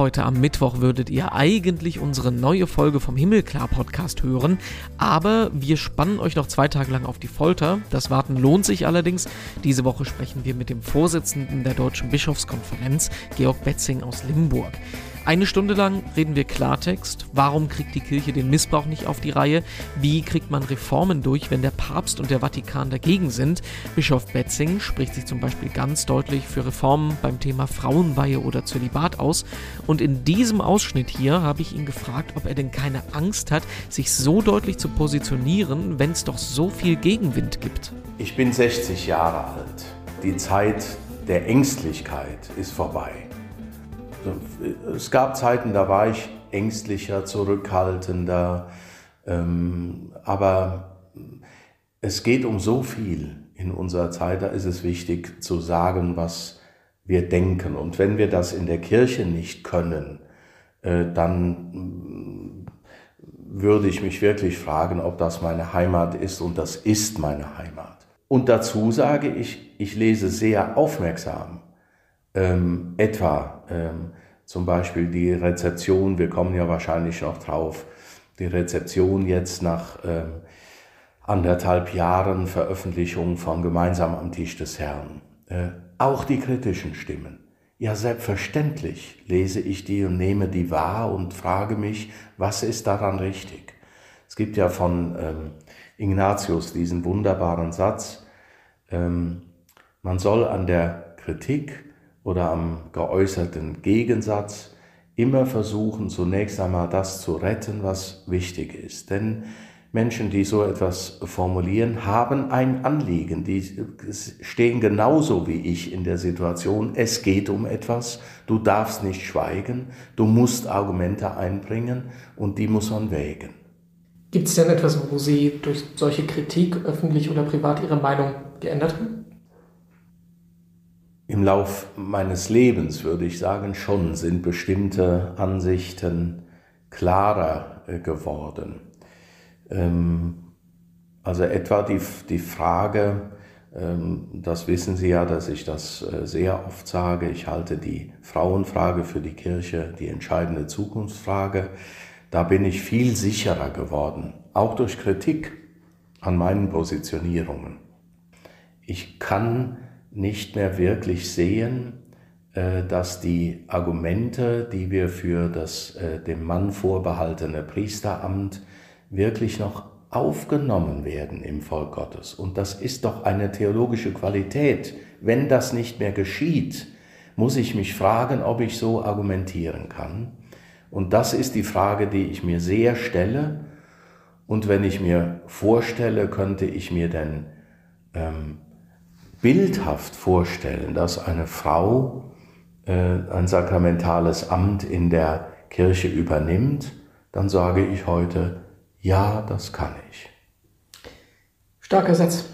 Heute am Mittwoch würdet ihr eigentlich unsere neue Folge vom Himmelklar Podcast hören, aber wir spannen euch noch zwei Tage lang auf die Folter. Das Warten lohnt sich allerdings. Diese Woche sprechen wir mit dem Vorsitzenden der Deutschen Bischofskonferenz, Georg Betzing aus Limburg. Eine Stunde lang reden wir Klartext. Warum kriegt die Kirche den Missbrauch nicht auf die Reihe? Wie kriegt man Reformen durch, wenn der Papst und der Vatikan dagegen sind? Bischof Betzing spricht sich zum Beispiel ganz deutlich für Reformen beim Thema Frauenweihe oder Zölibat aus. Und in diesem Ausschnitt hier habe ich ihn gefragt, ob er denn keine Angst hat, sich so deutlich zu positionieren, wenn es doch so viel Gegenwind gibt. Ich bin 60 Jahre alt. Die Zeit der Ängstlichkeit ist vorbei. Es gab Zeiten, da war ich ängstlicher, zurückhaltender, ähm, aber es geht um so viel in unserer Zeit, da ist es wichtig zu sagen, was wir denken. Und wenn wir das in der Kirche nicht können, äh, dann mm, würde ich mich wirklich fragen, ob das meine Heimat ist und das ist meine Heimat. Und dazu sage ich, ich lese sehr aufmerksam ähm, etwa ähm, zum Beispiel die Rezeption, wir kommen ja wahrscheinlich noch drauf, die Rezeption jetzt nach ähm, anderthalb Jahren Veröffentlichung von Gemeinsam am Tisch des Herrn. Äh, auch die kritischen Stimmen. Ja, selbstverständlich lese ich die und nehme die wahr und frage mich, was ist daran richtig? Es gibt ja von ähm, Ignatius diesen wunderbaren Satz, ähm, man soll an der Kritik oder am geäußerten Gegensatz immer versuchen, zunächst einmal das zu retten, was wichtig ist. Denn Menschen, die so etwas formulieren, haben ein Anliegen. Die stehen genauso wie ich in der Situation. Es geht um etwas. Du darfst nicht schweigen. Du musst Argumente einbringen und die muss man wägen. Gibt es denn etwas, wo Sie durch solche Kritik öffentlich oder privat Ihre Meinung geändert haben? Im Lauf meines Lebens, würde ich sagen, schon sind bestimmte Ansichten klarer äh, geworden. Ähm, also etwa die, die Frage, ähm, das wissen Sie ja, dass ich das äh, sehr oft sage, ich halte die Frauenfrage für die Kirche die entscheidende Zukunftsfrage. Da bin ich viel sicherer geworden, auch durch Kritik an meinen Positionierungen. Ich kann nicht mehr wirklich sehen, äh, dass die Argumente, die wir für das äh, dem Mann vorbehaltene Priesteramt wirklich noch aufgenommen werden im Volk Gottes. Und das ist doch eine theologische Qualität. Wenn das nicht mehr geschieht, muss ich mich fragen, ob ich so argumentieren kann. Und das ist die Frage, die ich mir sehr stelle. Und wenn ich mir vorstelle, könnte ich mir denn ähm, bildhaft vorstellen, dass eine Frau äh, ein sakramentales Amt in der Kirche übernimmt, dann sage ich heute, ja, das kann ich. Starker Satz.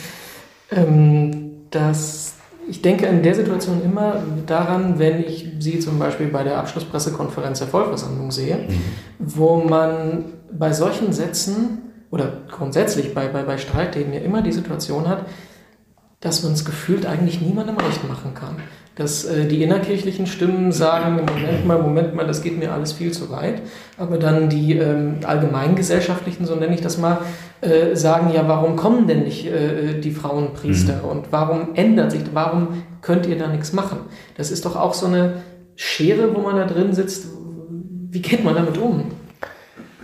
ähm, das, ich denke in der Situation immer daran, wenn ich Sie zum Beispiel bei der Abschlusspressekonferenz der Vollversammlung sehe, mhm. wo man bei solchen Sätzen oder grundsätzlich bei, bei, bei Streitthemen ja immer die Situation hat, dass man es gefühlt eigentlich niemandem recht machen kann. Dass äh, die innerkirchlichen Stimmen sagen, Moment mal, Moment mal, das geht mir alles viel zu weit. Aber dann die ähm, allgemeingesellschaftlichen, so nenne ich das mal, äh, sagen, ja, warum kommen denn nicht äh, die Frauenpriester mhm. und warum ändert sich, warum könnt ihr da nichts machen? Das ist doch auch so eine Schere, wo man da drin sitzt. Wie geht man damit um?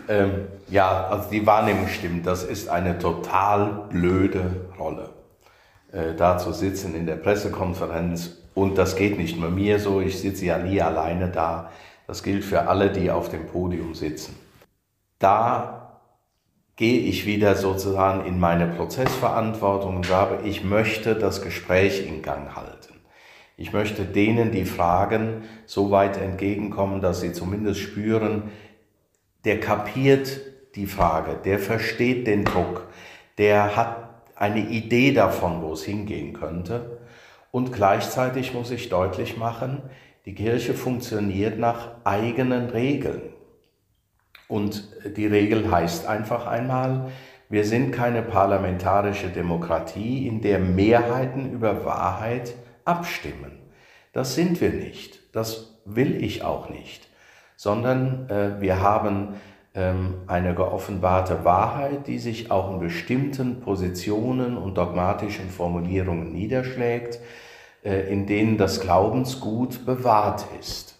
Ähm, ja, also die Wahrnehmung stimmt. Das ist eine total blöde Rolle äh, da zu sitzen in der Pressekonferenz. Und das geht nicht nur mir so, ich sitze ja nie alleine da. Das gilt für alle, die auf dem Podium sitzen. Da gehe ich wieder sozusagen in meine Prozessverantwortung und sage, ich möchte das Gespräch in Gang halten. Ich möchte denen, die fragen, so weit entgegenkommen, dass sie zumindest spüren, der kapiert die Frage, der versteht den Druck, der hat eine Idee davon, wo es hingehen könnte. Und gleichzeitig muss ich deutlich machen, die Kirche funktioniert nach eigenen Regeln. Und die Regel heißt einfach einmal, wir sind keine parlamentarische Demokratie, in der Mehrheiten über Wahrheit abstimmen. Das sind wir nicht. Das will ich auch nicht, sondern äh, wir haben eine geoffenbarte Wahrheit, die sich auch in bestimmten Positionen und dogmatischen Formulierungen niederschlägt, äh, in denen das Glaubensgut bewahrt ist.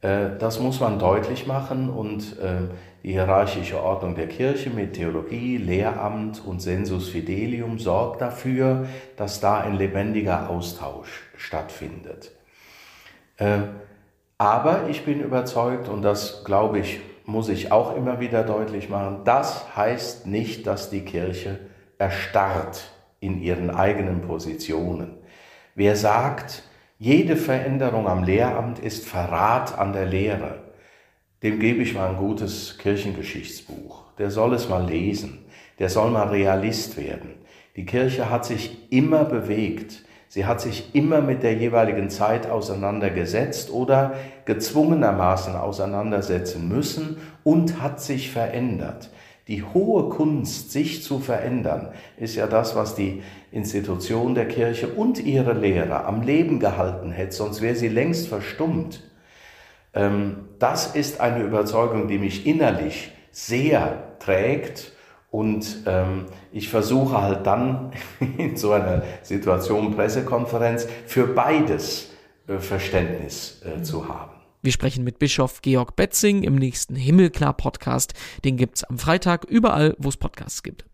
Äh, das muss man deutlich machen und äh, die hierarchische Ordnung der Kirche mit Theologie, Lehramt und Sensus Fidelium sorgt dafür, dass da ein lebendiger Austausch stattfindet. Aber ich bin überzeugt, und das glaube ich muss ich auch immer wieder deutlich machen, das heißt nicht, dass die Kirche erstarrt in ihren eigenen Positionen. Wer sagt, jede Veränderung am Lehramt ist Verrat an der Lehre, dem gebe ich mal ein gutes Kirchengeschichtsbuch. Der soll es mal lesen. Der soll mal Realist werden. Die Kirche hat sich immer bewegt. Sie hat sich immer mit der jeweiligen Zeit auseinandergesetzt oder gezwungenermaßen auseinandersetzen müssen und hat sich verändert. Die hohe Kunst, sich zu verändern, ist ja das, was die Institution der Kirche und ihre Lehrer am Leben gehalten hätte, sonst wäre sie längst verstummt. Ähm, das ist eine Überzeugung, die mich innerlich sehr trägt und ähm, ich versuche halt dann in so einer Situation Pressekonferenz für beides äh, Verständnis äh, zu haben. Wir sprechen mit Bischof Georg Betzing im nächsten Himmelklar-Podcast. Den gibt's am Freitag überall, wo es Podcasts gibt.